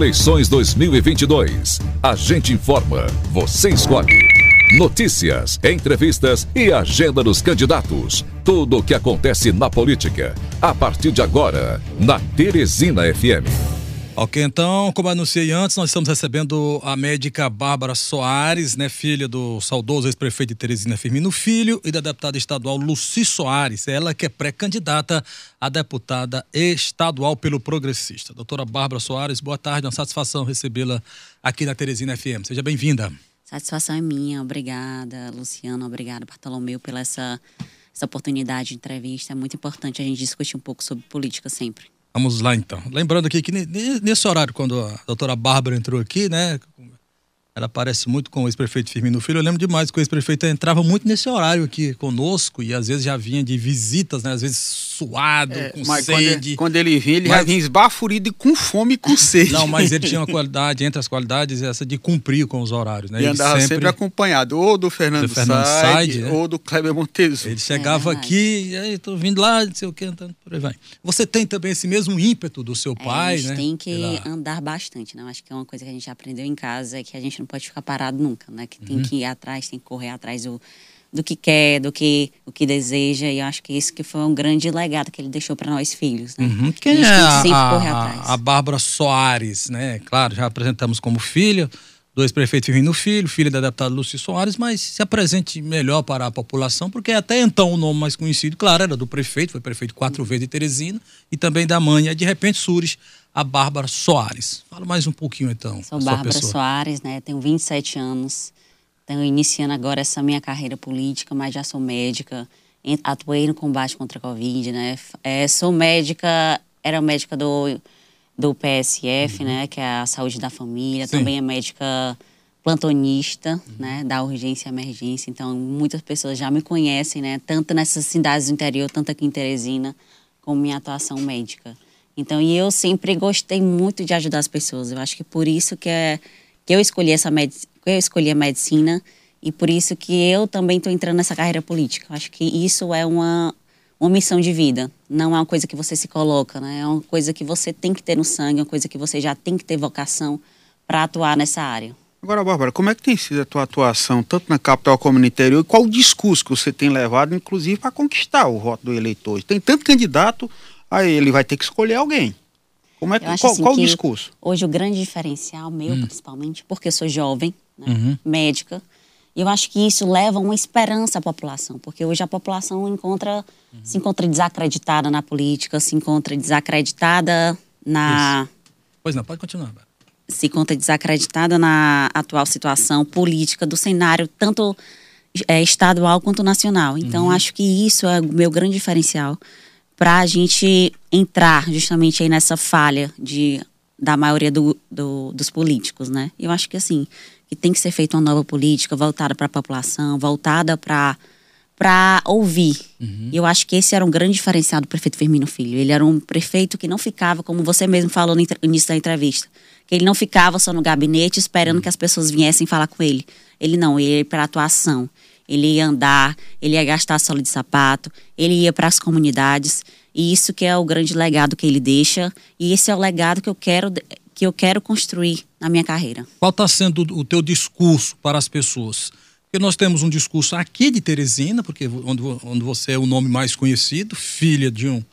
Eleições 2022. A gente informa, você escolhe. Notícias, entrevistas e agenda dos candidatos. Tudo o que acontece na política. A partir de agora, na Teresina FM. Ok, então, como anunciei antes, nós estamos recebendo a médica Bárbara Soares, né, filha do saudoso ex-prefeito de Teresina Firmino Filho e da deputada estadual Luci Soares, ela que é pré-candidata a deputada estadual pelo Progressista. Doutora Bárbara Soares, boa tarde, uma satisfação recebê-la aqui na Teresina FM. Seja bem-vinda. Satisfação é minha, obrigada, Luciano, obrigada, Bartolomeu, pela essa, essa oportunidade de entrevista. É muito importante a gente discutir um pouco sobre política sempre. Vamos lá então. Lembrando aqui que nesse horário, quando a doutora Bárbara entrou aqui, né? Ela parece muito com o ex-prefeito Firmino Filho. Eu lembro demais que o ex-prefeito entrava muito nesse horário aqui conosco e às vezes já vinha de visitas, né? Às vezes suado, é, com mas sede. Quando, ele vinha, ele mas... já vinha esbaforido e com fome e com sede. Não, mas ele tinha uma qualidade, entre as qualidades, essa de cumprir com os horários, né? E ele andava sempre... sempre, acompanhado ou do Fernando, do Fernando Said, né? ou do Kleber Monteso. Ele chegava é aqui, e aí, tô vindo lá, não sei o que, andando por aí vai. Você tem também esse mesmo ímpeto do seu é, pai, né? A gente né? tem que Pela... andar bastante, né? Acho que é uma coisa que a gente aprendeu em casa, é que a gente não pode ficar parado nunca, né? Que tem uhum. que ir atrás, tem que correr atrás do do que quer, do que o que deseja. E eu acho que isso que foi um grande legado que ele deixou para nós filhos. Né? Uhum. Quem é a, a, a Bárbara Soares, né? Claro, já apresentamos como filha do ex-prefeito Firmino Filho, filha da deputada Lúcia Soares, mas se apresente melhor para a população, porque até então o nome mais conhecido, claro, era do prefeito, foi prefeito quatro vezes de Teresina, e também da mãe, e de repente surge a Bárbara Soares. Fala mais um pouquinho então. Sou Bárbara Soares, né? Tenho 27 anos. Estou iniciando agora essa minha carreira política, mas já sou médica. Atuei no combate contra a Covid, né? É, sou médica, era médica do, do PSF, uhum. né? Que é a Saúde da Família. Sim. Também é médica plantonista, uhum. né? Da urgência e emergência. Então, muitas pessoas já me conhecem, né? Tanto nessas cidades do interior, tanto aqui em Teresina, como minha atuação médica. Então, e eu sempre gostei muito de ajudar as pessoas. Eu acho que por isso que é que eu escolhi essa medicina eu escolhi a medicina e por isso que eu também estou entrando nessa carreira política. Acho que isso é uma, uma missão de vida, não é uma coisa que você se coloca, né? É uma coisa que você tem que ter no sangue, é uma coisa que você já tem que ter vocação para atuar nessa área. Agora, Bárbara, como é que tem sido a tua atuação, tanto na capital como no interior, e qual o discurso que você tem levado, inclusive, para conquistar o voto do eleitor? Tem tanto candidato, aí ele vai ter que escolher alguém. Como é, qual, assim, qual o discurso? Hoje o grande diferencial meu, hum. principalmente, porque eu sou jovem, né, uhum. médica, eu acho que isso leva uma esperança à população, porque hoje a população encontra, uhum. se encontra desacreditada na política, se encontra desacreditada na. Isso. Pois não, pode continuar. Se encontra desacreditada na atual situação política do cenário, tanto é, estadual quanto nacional. Então, uhum. acho que isso é o meu grande diferencial para a gente entrar justamente aí nessa falha de, da maioria do, do, dos políticos, né? Eu acho que assim, que tem que ser feita uma nova política voltada para a população, voltada para para ouvir. Uhum. Eu acho que esse era um grande diferencial do prefeito Firmino Filho. Ele era um prefeito que não ficava, como você mesmo falou no início da entrevista, que ele não ficava só no gabinete esperando uhum. que as pessoas viessem falar com ele. Ele não, ele ia para atuação ele ia andar, ele ia gastar solo de sapato, ele ia para as comunidades. E isso que é o grande legado que ele deixa. E esse é o legado que eu quero que eu quero construir na minha carreira. Qual está sendo o teu discurso para as pessoas? Porque nós temos um discurso aqui de Teresina, porque onde, onde você é o nome mais conhecido, filha de um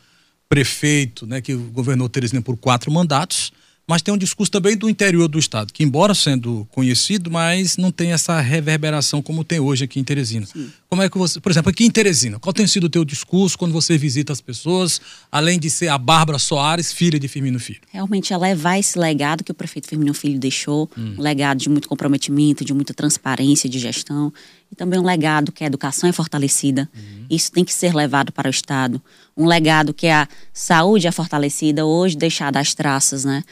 prefeito, né, que governou Teresina por quatro mandatos mas tem um discurso também do interior do estado, que embora sendo conhecido, mas não tem essa reverberação como tem hoje aqui em Teresina. Sim. Como é que você, por exemplo, aqui em Teresina, qual tem sido o teu discurso quando você visita as pessoas, além de ser a Bárbara Soares, filha de Firmino Filho? Realmente é levar esse legado que o prefeito Firmino Filho deixou, hum. um legado de muito comprometimento, de muita transparência de gestão, e também um legado que a educação é fortalecida. Uhum. Isso tem que ser levado para o Estado. Um legado que a saúde é fortalecida, hoje deixada as traças, né?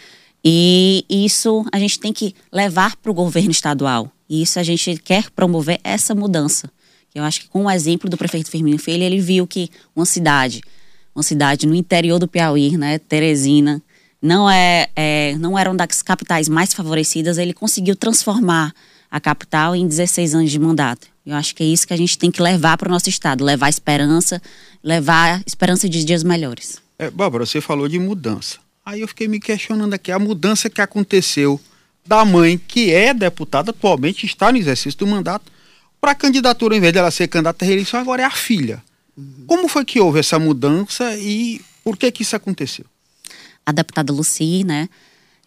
E isso a gente tem que levar para o governo estadual. E isso a gente quer promover essa mudança. Eu acho que com o exemplo do prefeito Firmino Filho, ele viu que uma cidade, uma cidade no interior do Piauí, né, Teresina, não é, é não era uma das capitais mais favorecidas, ele conseguiu transformar a capital em 16 anos de mandato. Eu acho que é isso que a gente tem que levar para o nosso estado, levar esperança, levar esperança de dias melhores. É, Bárbara, você falou de mudança. Aí eu fiquei me questionando aqui a mudança que aconteceu da mãe, que é deputada atualmente, está no exercício do mandato, para a candidatura, em vez dela ser candidata à reeleição, agora é a filha. Uhum. Como foi que houve essa mudança e por que que isso aconteceu? A deputada Luci, né,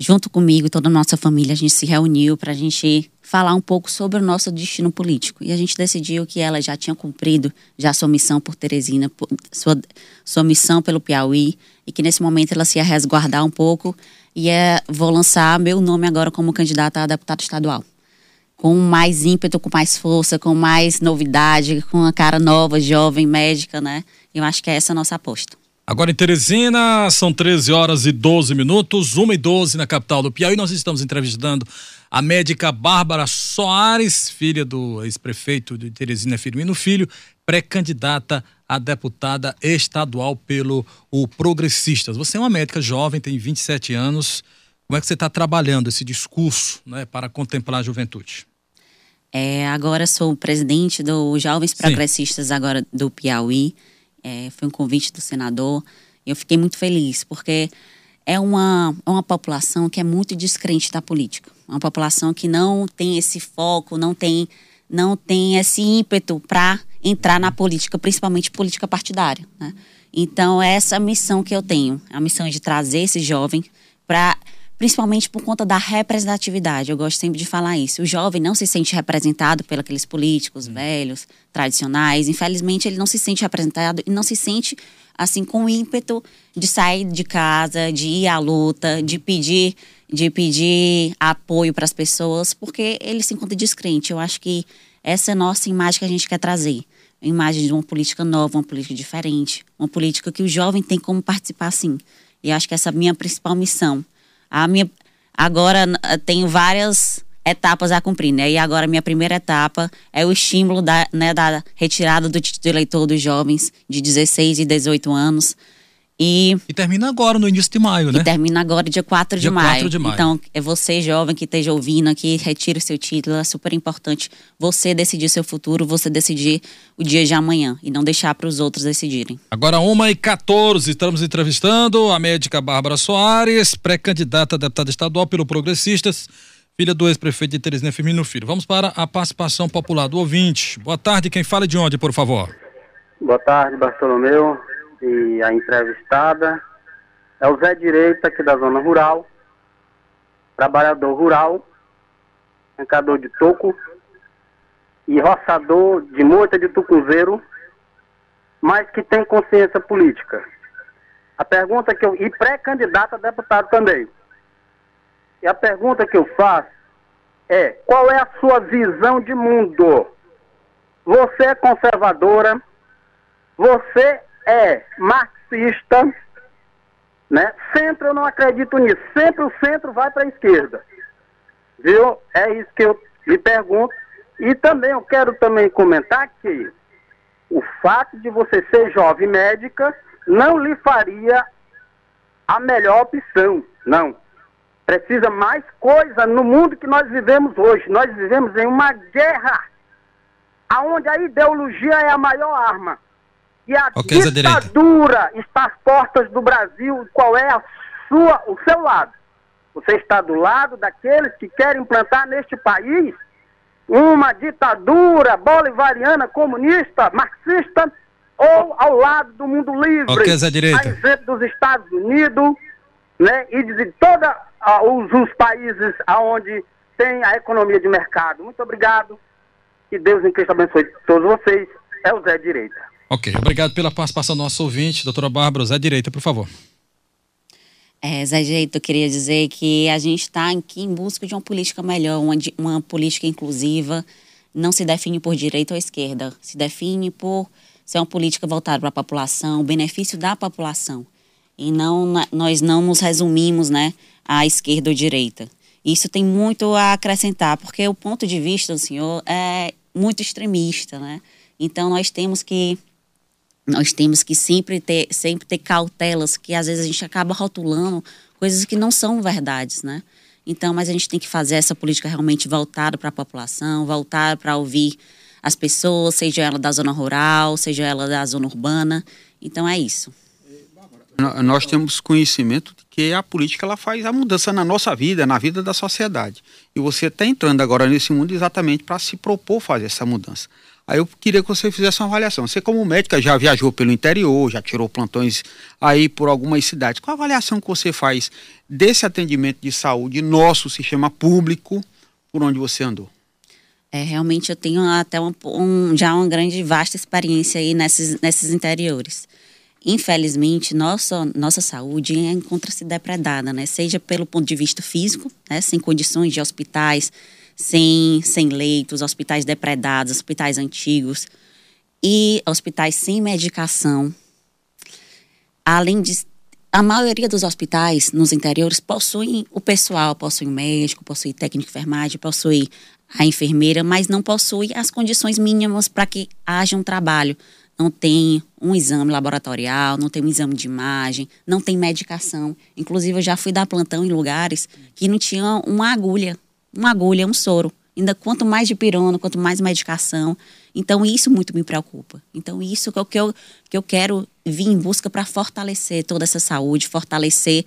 junto comigo e toda a nossa família, a gente se reuniu para a gente falar um pouco sobre o nosso destino político. E a gente decidiu que ela já tinha cumprido já sua missão por Teresina, sua, sua missão pelo Piauí, e que nesse momento ela se ia resguardar um pouco e é, vou lançar meu nome agora como candidata a deputada estadual. Com mais ímpeto, com mais força, com mais novidade, com uma cara nova, jovem, médica, né? Eu acho que é essa a nossa aposta. Agora em Teresina, são 13 horas e 12 minutos, 1 e 12 na capital do Piauí. Nós estamos entrevistando a médica Bárbara Soares, filha do ex-prefeito de Teresina Firmino Filho, pré-candidata a deputada estadual pelo o Progressistas. Você é uma médica jovem, tem 27 anos. Como é que você está trabalhando esse discurso né, para contemplar a juventude? É, agora sou presidente do Jovens Progressistas agora do Piauí é, foi um convite do senador. Eu fiquei muito feliz, porque é uma, é uma população que é muito descrente da política. Uma população que não tem esse foco, não tem, não tem esse ímpeto para entrar na política, principalmente política partidária. Né? Então, é essa missão que eu tenho, a missão de trazer esse jovem para principalmente por conta da representatividade. Eu gosto sempre de falar isso. O jovem não se sente representado pelos aqueles políticos hum. velhos, tradicionais. Infelizmente, ele não se sente representado e não se sente assim com ímpeto de sair de casa, de ir à luta, de pedir, de pedir apoio para as pessoas, porque ele se encontra descrente. Eu acho que essa é a nossa imagem que a gente quer trazer. A imagem de uma política nova, uma política diferente, uma política que o jovem tem como participar sim. E acho que essa é a minha principal missão a minha, agora tenho várias etapas a cumprir, né? E agora minha primeira etapa é o estímulo da, né, da retirada do título eleitor dos jovens de 16 e 18 anos e, e termina agora, no início de maio, né? E termina agora, dia 4 dia de, maio. 4 de maio. Então, é você, jovem, que esteja ouvindo aqui, retire o seu título. É super importante você decidir seu futuro, você decidir o dia de amanhã e não deixar para os outros decidirem. Agora, 1h14, estamos entrevistando a médica Bárbara Soares, pré-candidata a deputada estadual pelo Progressistas, filha do ex-prefeito de Teresina Firmino Filho. Vamos para a participação popular do ouvinte. Boa tarde, quem fala de onde, por favor? Boa tarde, Bartolomeu e a entrevistada é o Zé Direita, aqui da zona rural, trabalhador rural, arrancador de toco e roçador de moita de tucuzeiro, mas que tem consciência política. A pergunta que eu. e pré-candidato a deputado também. E a pergunta que eu faço é: qual é a sua visão de mundo? Você é conservadora? Você é marxista, né? Centro eu não acredito nisso. Sempre o centro vai para a esquerda. Viu? É isso que eu lhe pergunto. E também eu quero também comentar que o fato de você ser jovem médica não lhe faria a melhor opção. Não. Precisa mais coisa no mundo que nós vivemos hoje. Nós vivemos em uma guerra aonde a ideologia é a maior arma. E a okay, ditadura está às portas do Brasil. Qual é a sua, o seu lado? Você está do lado daqueles que querem implantar neste país uma ditadura bolivariana, comunista, marxista, ou ao lado do mundo livre, okay, a exemplo dos Estados Unidos, né, e de todos uh, os, os países onde tem a economia de mercado. Muito obrigado. Que Deus em Cristo abençoe todos vocês. É o Zé Direita. Ok, obrigado pela participação do nosso ouvinte, doutora Bárbara. Zé Direita, por favor. É, Zé Direita, eu queria dizer que a gente está aqui em busca de uma política melhor, uma, uma política inclusiva. Não se define por direita ou esquerda, se define por ser uma política voltada para a população, o benefício da população. E não, nós não nos resumimos né, à esquerda ou direita. Isso tem muito a acrescentar, porque o ponto de vista do senhor é muito extremista, né? Então nós temos que nós temos que sempre ter, sempre ter cautelas, que às vezes a gente acaba rotulando coisas que não são verdades, né? Então, mas a gente tem que fazer essa política realmente voltada para a população, voltada para ouvir as pessoas, seja ela da zona rural, seja ela da zona urbana. Então é isso. Nós temos conhecimento de que a política ela faz a mudança na nossa vida, na vida da sociedade. E você está entrando agora nesse mundo exatamente para se propor fazer essa mudança. Aí eu queria que você fizesse uma avaliação. Você, como médica, já viajou pelo interior, já tirou plantões aí por algumas cidades. Qual a avaliação que você faz desse atendimento de saúde, nosso sistema público, por onde você andou? É, realmente eu tenho até um, já uma grande, vasta experiência aí nesses, nesses interiores. Infelizmente, nossa, nossa saúde encontra-se depredada, né? Seja pelo ponto de vista físico, né? sem condições de hospitais, sem, sem leitos, hospitais depredados, hospitais antigos e hospitais sem medicação. Além de a maioria dos hospitais nos interiores possuem o pessoal, possui o médico, possui técnico de enfermagem, possui a enfermeira, mas não possui as condições mínimas para que haja um trabalho. Não tem um exame laboratorial, não tem um exame de imagem, não tem medicação. Inclusive, eu já fui dar plantão em lugares que não tinham uma agulha, uma agulha, um soro. Ainda quanto mais de pirona, quanto mais medicação. Então, isso muito me preocupa. Então, isso que eu, que eu, que eu quero vir em busca para fortalecer toda essa saúde, fortalecer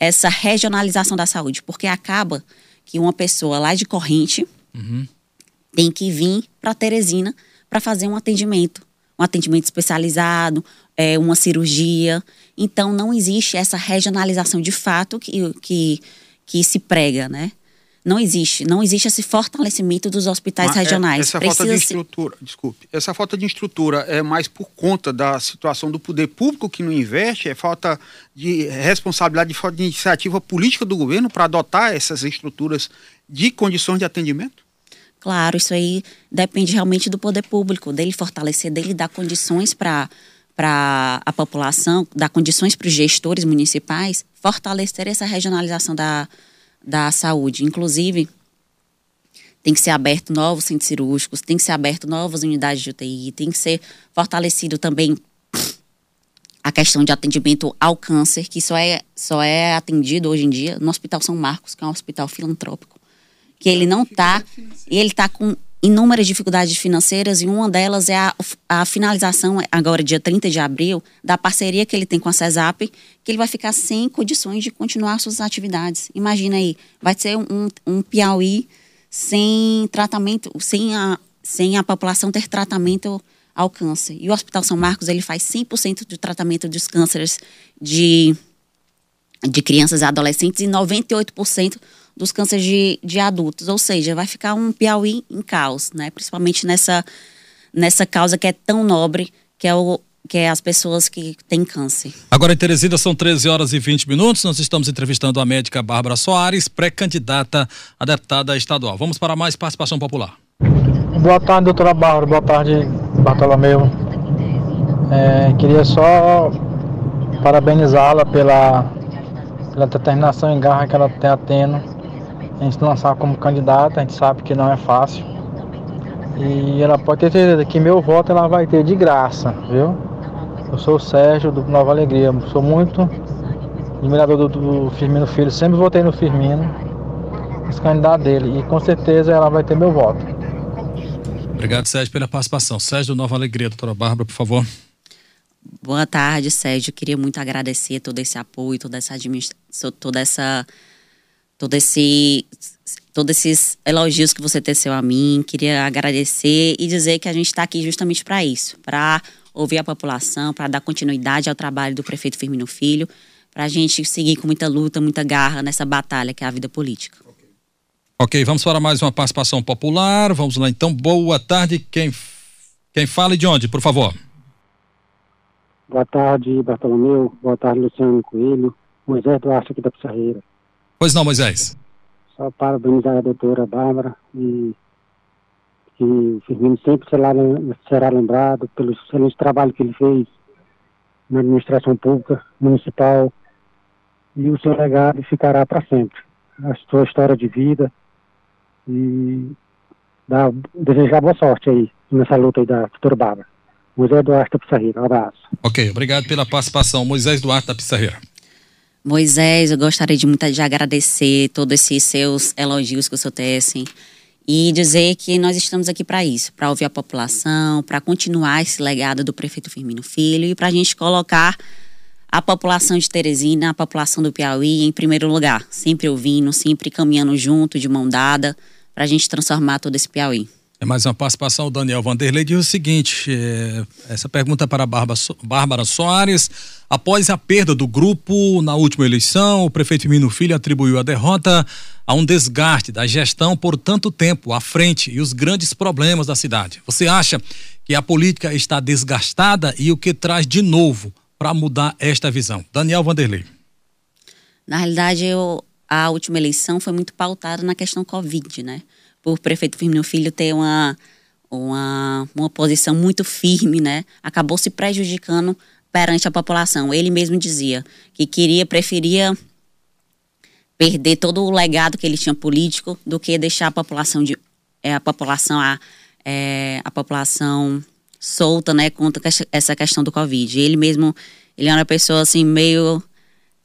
essa regionalização da saúde. Porque acaba que uma pessoa lá de corrente, Uhum. Tem que vir para Teresina para fazer um atendimento, um atendimento especializado, é, uma cirurgia. Então, não existe essa regionalização de fato que, que, que se prega, né? Não existe, não existe esse fortalecimento dos hospitais Mas, é, regionais. essa Precisa falta de estrutura, se... desculpe, essa falta de estrutura é mais por conta da situação do poder público que não investe, é falta de responsabilidade, de falta de iniciativa política do governo para adotar essas estruturas de condições de atendimento? Claro, isso aí depende realmente do poder público, dele fortalecer, dele dar condições para para a população, dar condições para os gestores municipais fortalecer essa regionalização da, da saúde. Inclusive, tem que ser aberto novos centros cirúrgicos, tem que ser aberto novas unidades de UTI, tem que ser fortalecido também a questão de atendimento ao câncer, que só é, só é atendido hoje em dia no Hospital São Marcos, que é um hospital filantrópico que ele não está, ele está com inúmeras dificuldades financeiras e uma delas é a, a, finalização, agora dia 30 de abril, da parceria que ele tem com a CESAP, que ele vai ficar sem condições de continuar suas atividades. Imagina aí, vai ser um, um Piauí sem tratamento, sem a, sem a população ter tratamento ao câncer. E o Hospital São Marcos, ele faz 100% do tratamento dos cânceres de, de crianças e adolescentes e 98% dos cânceres de, de adultos. Ou seja, vai ficar um Piauí em caos, né? Principalmente nessa, nessa causa que é tão nobre, que é o, que é as pessoas que têm câncer. Agora em Teresina são 13 horas e 20 minutos. Nós estamos entrevistando a médica Bárbara Soares, pré-candidata a deputada estadual. Vamos para mais participação popular. Boa tarde, doutora Bárbara. Boa tarde, Bartolomeu. É, queria só parabenizá-la pela, pela determinação e garra que ela está tendo a gente lançar como candidata, a gente sabe que não é fácil. E ela pode ter certeza que meu voto ela vai ter de graça, viu? Eu sou o Sérgio do Nova Alegria, sou muito admirador do, do Firmino Filho, sempre votei no Firmino, esse candidato dele, e com certeza ela vai ter meu voto. Obrigado, Sérgio, pela participação. Sérgio do Nova Alegria, doutora Bárbara, por favor. Boa tarde, Sérgio. Queria muito agradecer todo esse apoio, toda essa administração, toda essa todo esse todos esses elogios que você teceu a mim. Queria agradecer e dizer que a gente está aqui justamente para isso, para ouvir a população, para dar continuidade ao trabalho do prefeito Firmino Filho, para a gente seguir com muita luta, muita garra nessa batalha que é a vida política. Ok, vamos para mais uma participação popular. Vamos lá então. Boa tarde. Quem, quem fala e de onde, por favor? Boa tarde, Bartolomeu. Boa tarde, Luciano Coelho. Moisés Duarte aqui da Pissarreira. Pois não, Moisés. Só parabenizar a doutora Bárbara e que o Firmino sempre será, será lembrado pelo excelente trabalho que ele fez na administração pública municipal e o seu legado ficará para sempre. A sua história de vida e dar, desejar boa sorte aí nessa luta aí da doutora Bárbara. Moisés Duarte da Pissarreira, um abraço. Ok, obrigado pela participação. Moisés Duarte da Pissarreira. Moisés, eu gostaria de muito de agradecer todos esses seus elogios que o senhor tecem e dizer que nós estamos aqui para isso, para ouvir a população, para continuar esse legado do prefeito Firmino Filho e para a gente colocar a população de Teresina, a população do Piauí em primeiro lugar, sempre ouvindo, sempre caminhando junto, de mão dada, para a gente transformar todo esse Piauí. É mais uma participação. O Daniel Vanderlei diz o seguinte: é, essa pergunta é para Bárbara Soares. Após a perda do grupo na última eleição, o prefeito Firmino Filho atribuiu a derrota a um desgaste da gestão por tanto tempo à frente e os grandes problemas da cidade. Você acha que a política está desgastada e o que traz de novo para mudar esta visão? Daniel Vanderlei. Na realidade, eu, a última eleição foi muito pautada na questão Covid, né? Por prefeito Firmino Filho ter uma, uma, uma posição muito firme, né? Acabou se prejudicando perante a população. Ele mesmo dizia que queria, preferia perder todo o legado que ele tinha político do que deixar a população de é, a população a, é, a população solta, né, contra essa questão do Covid. Ele mesmo, ele era uma pessoa assim meio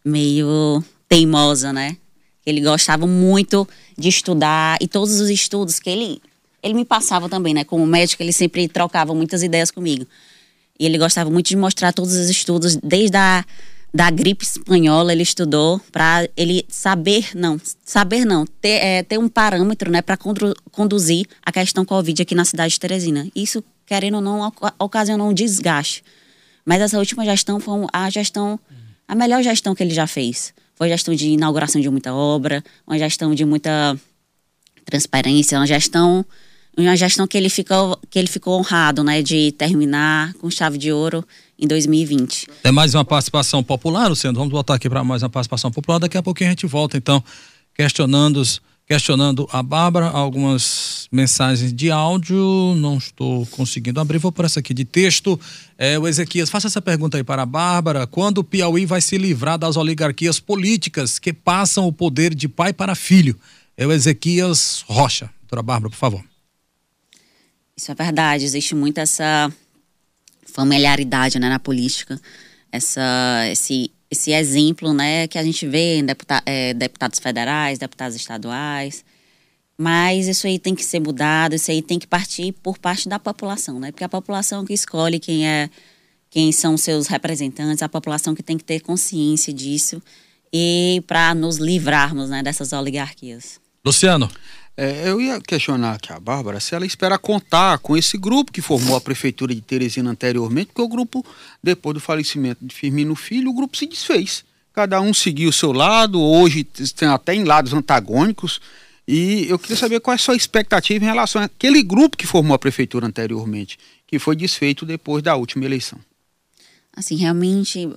meio teimosa, né? Ele gostava muito de estudar e todos os estudos que ele ele me passava também, né? Como médico, ele sempre trocava muitas ideias comigo. E ele gostava muito de mostrar todos os estudos, desde a da gripe espanhola ele estudou para ele saber não saber não ter, é, ter um parâmetro né para conduzir a questão covid aqui na cidade de Teresina isso querendo ou não ocasionou um desgaste mas essa última gestão foi a gestão a melhor gestão que ele já fez foi gestão de inauguração de muita obra, uma gestão de muita transparência, uma gestão uma gestão que ele ficou que ele ficou honrado, né, de terminar com chave de ouro em 2020. É mais uma participação popular, Luciano. Vamos voltar aqui para mais uma participação popular. Daqui a pouquinho a gente volta, então, questionando os questionando a Bárbara, algumas mensagens de áudio, não estou conseguindo abrir, vou por essa aqui de texto. É, o Ezequias, faça essa pergunta aí para a Bárbara. Quando o Piauí vai se livrar das oligarquias políticas que passam o poder de pai para filho? É o Ezequias Rocha. Doutora Bárbara, por favor. Isso é verdade, existe muito essa familiaridade né, na política, essa, esse esse exemplo né, que a gente vê em deputa é, deputados federais, deputados estaduais. Mas isso aí tem que ser mudado, isso aí tem que partir por parte da população, né? Porque a população que escolhe quem é quem são seus representantes, a população que tem que ter consciência disso e para nos livrarmos né, dessas oligarquias. Luciano. É, eu ia questionar aqui a Bárbara se ela espera contar com esse grupo que formou a prefeitura de Teresina anteriormente, porque o grupo, depois do falecimento de Firmino Filho, o grupo se desfez. Cada um seguiu o seu lado, hoje tem até em lados antagônicos. E eu queria saber qual é a sua expectativa em relação àquele grupo que formou a prefeitura anteriormente, que foi desfeito depois da última eleição. Assim, realmente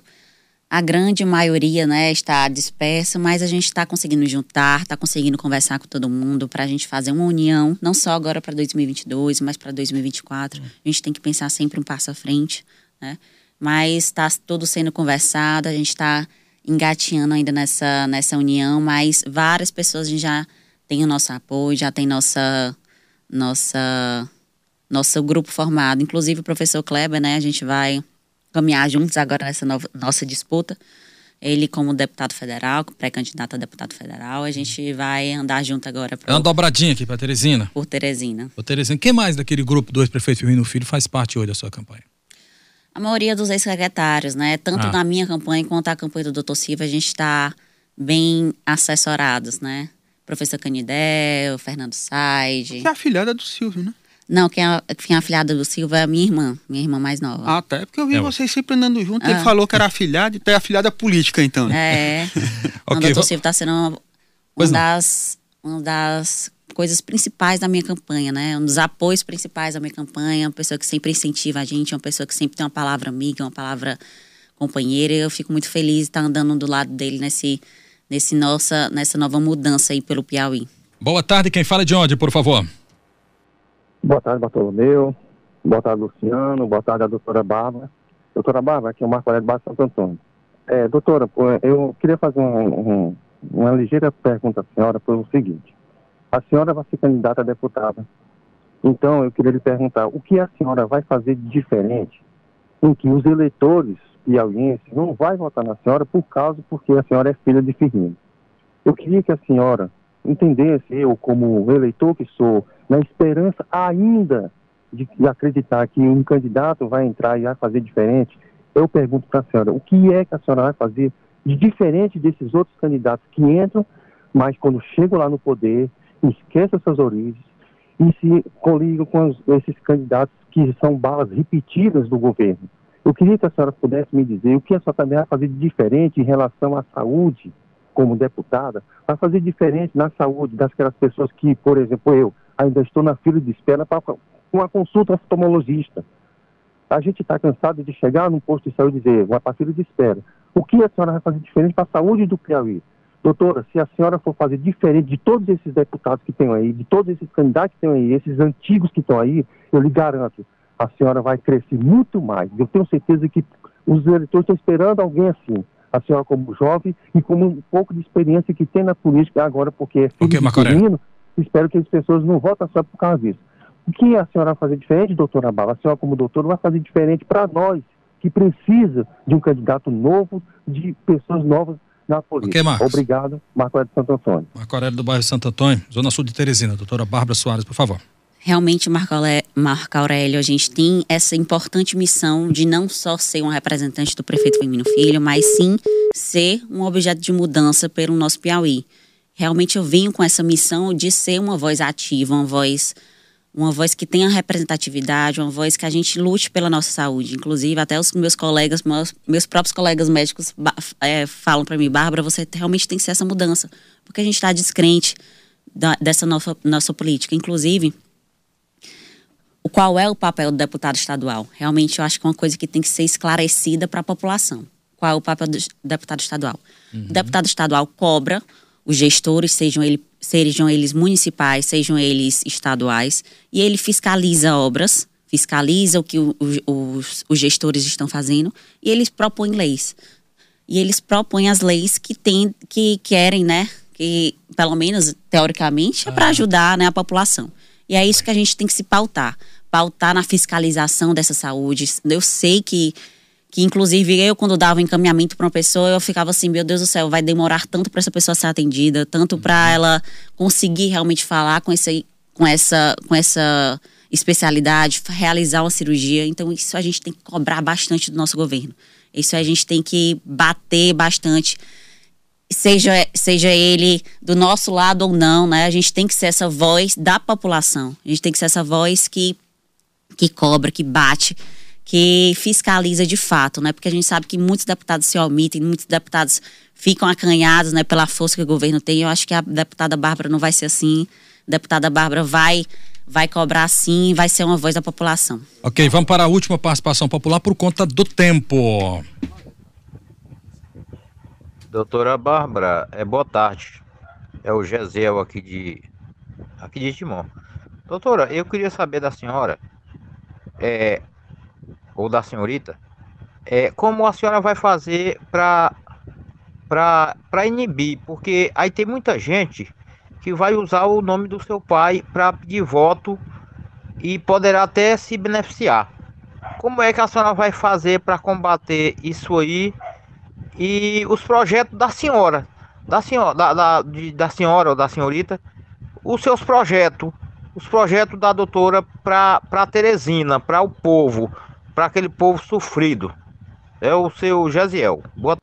a grande maioria né, está dispersa, mas a gente está conseguindo juntar, está conseguindo conversar com todo mundo para a gente fazer uma união, não só agora para 2022, mas para 2024. Uhum. A gente tem que pensar sempre um passo à frente, né? Mas está tudo sendo conversado, a gente está engateando ainda nessa, nessa união, mas várias pessoas já tem o nosso apoio, já tem nossa, nossa, nosso grupo formado. Inclusive o professor Kleber, né? A gente vai caminhar juntos agora nessa nova, nossa disputa. Ele como deputado federal, pré-candidato a deputado federal, a gente vai andar junto agora. Pro, é uma dobradinha aqui para Teresina. Por Teresina. Por Teresina. Quem mais daquele grupo do ex-prefeito Firmino Filho faz parte hoje da sua campanha? A maioria dos ex-secretários, né? Tanto ah. na minha campanha quanto na campanha do doutor Silva, a gente está bem assessorados, né? Professor Canidel, Fernando Said. Você é afilhada do Silvio, né? Não, quem é, quem é afilhada do Silva é a minha irmã, minha irmã mais nova. Ah, tá. É porque eu vi é. vocês sempre andando junto. Ah. Ele falou que era afilhado, então é afilhada política, então. Né? É. okay, o doutor Silva está sendo uma, uma das, uma das coisas principais da minha campanha, né? Um dos apoios principais da minha campanha, uma pessoa que sempre incentiva a gente, uma pessoa que sempre tem uma palavra amiga, uma palavra companheira. E eu fico muito feliz de estar andando do lado dele nesse, nesse nossa, nessa nova mudança aí pelo Piauí. Boa tarde, quem fala de onde, por favor? Boa tarde, Bartolomeu. Boa tarde, Luciano. Boa tarde, a doutora Bárbara. Doutora Bárbara, aqui é o Marco Aurélio Baixo Santo Antônio. É, doutora, eu queria fazer um, um, uma ligeira pergunta à senhora pelo seguinte. A senhora vai ser candidata a deputada. Então, eu queria lhe perguntar, o que a senhora vai fazer de diferente em que os eleitores piauienses não vai votar na senhora por causa porque a senhora é filha de Firmino? Eu queria que a senhora entendesse, eu como eleitor que sou, na esperança ainda de, de acreditar que um candidato vai entrar e vai fazer diferente, Eu pergunto para a senhora, o que é que a senhora vai fazer de diferente desses outros candidatos que entram, mas quando chegam lá no poder, esquecem suas origens e se coligam com os, esses candidatos que são balas repetidas do governo. Eu queria que a senhora pudesse me dizer o que a senhora também vai fazer de diferente em relação à saúde, como deputada, vai fazer diferente na saúde daquelas pessoas que, por exemplo, eu ainda estou na fila de espera para uma consulta oftalmologista. A gente está cansado de chegar num posto de saúde e dizer, para fila de espera. O que a senhora vai fazer diferente para a saúde do Piauí? Doutora, se a senhora for fazer diferente de todos esses deputados que tem aí, de todos esses candidatos que tem aí, esses antigos que estão aí, eu lhe garanto, a senhora vai crescer muito mais. Eu tenho certeza que os eleitores estão esperando alguém assim. A senhora como jovem e como um pouco de experiência que tem na política agora, porque é okay, menino, espero que as pessoas não votem só por causa disso. O que a senhora vai fazer diferente, doutora Bala? A senhora, como doutora, vai fazer diferente para nós, que precisa de um candidato novo, de pessoas novas na política. Okay, Obrigado, Marco Aurélio de Santo Antônio. Marco Aurélio do bairro Santo Antônio, Zona Sul de Teresina. Doutora Bárbara Soares, por favor. Realmente, Marco Aurélio, a gente tem essa importante missão de não só ser um representante do prefeito Firmino Filho, mas sim ser um objeto de mudança pelo nosso Piauí. Realmente eu venho com essa missão de ser uma voz ativa, uma voz uma voz que tenha representatividade, uma voz que a gente lute pela nossa saúde. Inclusive, até os meus colegas, meus, meus próprios colegas médicos é, falam para mim, Bárbara, você realmente tem que ser essa mudança, porque a gente está descrente da, dessa nossa, nossa política. Inclusive, qual é o papel do deputado estadual? Realmente, eu acho que é uma coisa que tem que ser esclarecida para a população. Qual é o papel do deputado estadual? Uhum. O deputado estadual cobra os gestores, sejam, ele, sejam eles municipais, sejam eles estaduais, e ele fiscaliza obras, fiscaliza o que o, o, os, os gestores estão fazendo e eles propõem leis. E eles propõem as leis que, tem, que querem, né? Que, pelo menos teoricamente, é para ajudar né, a população. E é isso que a gente tem que se pautar pautar na fiscalização dessa saúde. Eu sei que que inclusive eu quando dava encaminhamento para uma pessoa eu ficava assim meu Deus do céu vai demorar tanto para essa pessoa ser atendida tanto para uhum. ela conseguir realmente falar com esse com essa com essa especialidade realizar uma cirurgia então isso a gente tem que cobrar bastante do nosso governo isso a gente tem que bater bastante seja seja ele do nosso lado ou não né a gente tem que ser essa voz da população a gente tem que ser essa voz que que cobra que bate que fiscaliza de fato, né? Porque a gente sabe que muitos deputados se omitem, muitos deputados ficam acanhados, né, pela força que o governo tem. Eu acho que a deputada Bárbara não vai ser assim. A deputada Bárbara vai vai cobrar sim, vai ser uma voz da população. OK, vamos para a última participação popular por conta do tempo. Doutora Bárbara, é boa tarde. É o Gesiel aqui de aqui de Timon. Doutora, eu queria saber da senhora é, ou da senhorita, é, como a senhora vai fazer para inibir, porque aí tem muita gente que vai usar o nome do seu pai para pedir voto e poderá até se beneficiar. Como é que a senhora vai fazer para combater isso aí e os projetos da senhora, da senhora, da, da, de, da senhora ou da senhorita, os seus projetos, os projetos da doutora para Teresina, para o povo, para aquele povo sofrido. É o seu Jaziel. Boa...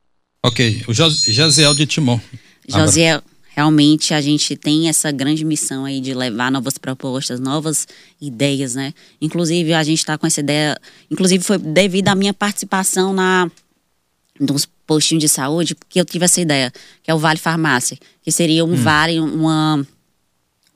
Ok, o Jaziel de Timon. Jaziel, realmente a gente tem essa grande missão aí de levar novas propostas, novas ideias, né? Inclusive a gente está com essa ideia, inclusive foi devido à minha participação na nos postinhos de saúde que eu tive essa ideia, que é o Vale Farmácia, que seria um hum. vale, uma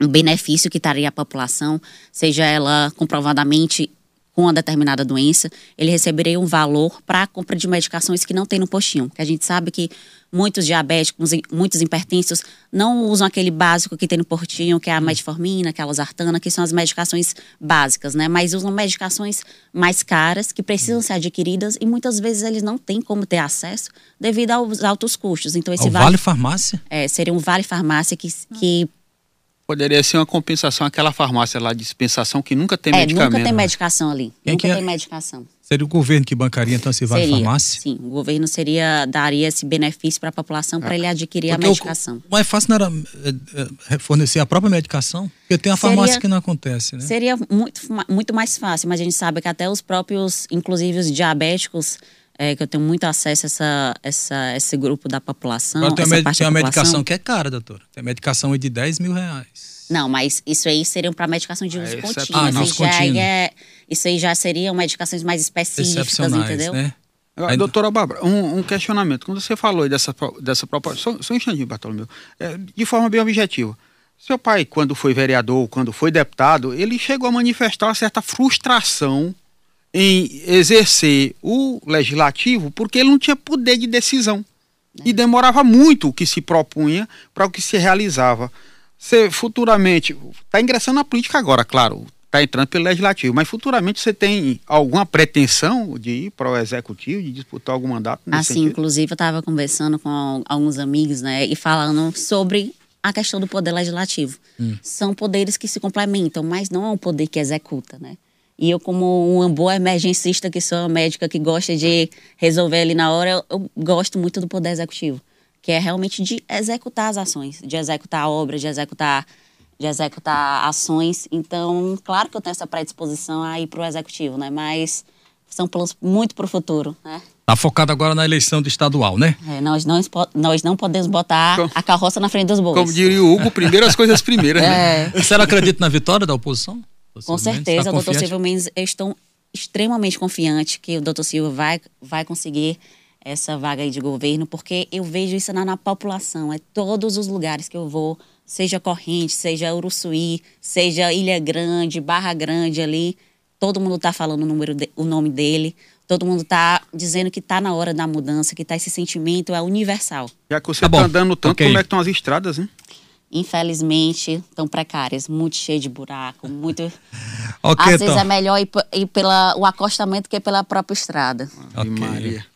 um benefício que traria à população, seja ela comprovadamente com uma determinada doença, ele receberia um valor para a compra de medicações que não tem no postinho. Que a gente sabe que muitos diabéticos, muitos hipertensos não usam aquele básico que tem no postinho, que é a metformina, aquela losartana, que são as medicações básicas, né? Mas usam medicações mais caras que precisam ser adquiridas e muitas vezes eles não têm como ter acesso devido aos altos custos. Então esse vale, vale farmácia? É, seria um vale farmácia que, que Poderia ser uma compensação, aquela farmácia lá de dispensação que nunca tem é, medicamento. nunca tem medicação ali. Quem nunca é? tem medicação. Seria o governo que bancaria então esse vale seria, farmácia? Sim, o governo seria daria esse benefício para a população para é. ele adquirir Porque a medicação. O mais fácil não era é, é, fornecer a própria medicação? Porque tem a farmácia seria, que não acontece, né? Seria muito, muito mais fácil, mas a gente sabe que até os próprios, inclusive os diabéticos, é, que eu tenho muito acesso a essa, essa, esse grupo da população. Agora tem, essa uma, parte tem da uma população. medicação que é cara, doutora. Tem medicação aí de 10 mil reais. Não, mas isso aí seriam para medicação de uso É, contínuo. Ah, isso, já contínuo. é, isso aí já seriam medicações mais específicas, entendeu? né? Agora, Ainda- Doutora Bárbara, um, um questionamento. Quando você falou dessa, dessa proposta, só, só um instantinho, Bartolomeu, é, de forma bem objetiva. Seu pai, quando foi vereador, quando foi deputado, ele chegou a manifestar uma certa frustração em exercer o legislativo porque ele não tinha poder de decisão. E demorava muito o que se propunha para o que se realizava. Você futuramente, está ingressando na política agora, claro, está entrando pelo legislativo, mas futuramente você tem alguma pretensão de ir para o executivo, de disputar algum mandato nesse Assim, sentido? inclusive, eu estava conversando com alguns amigos, né, e falando sobre a questão do poder legislativo. São poderes que se complementam, mas não é um poder que executa, né? E eu, como uma boa emergencista que sou, uma médica que gosta de resolver ali na hora, eu, eu gosto muito do poder executivo, que é realmente de executar as ações, de executar obras, de executar, de executar ações. Então, claro que eu tenho essa predisposição a ir para o executivo, né? Mas são planos muito para o futuro, né? Tá focado agora na eleição de estadual, né? É, nós, não, nós não podemos botar Como- a carroça na frente dos bois. Como diria o Hugo, primeiro as coisas primeiras, né? É, A senhora acredita na vitória da oposição? Com Mendes? certeza, Tá o doutor? Silvio Mendes, eu estou extremamente confiante que o doutor Silvio vai, vai conseguir essa vaga aí de governo, porque eu vejo isso na, na população, é todos os lugares que eu vou, seja Corrente, seja Uruçuí, seja Ilha Grande, Barra Grande ali, todo mundo está falando o, número de- o nome dele, todo mundo está dizendo que está na hora da mudança, que tá esse sentimento é universal. Já que você Tá está bom, andando tanto, ok. como é que estão as estradas, hein? Infelizmente, estão precárias, muito cheio de buraco, muito. Ok, Às vezes então. é melhor ir, ir pela o acostamento que pela própria estrada. Ok. Ave Maria.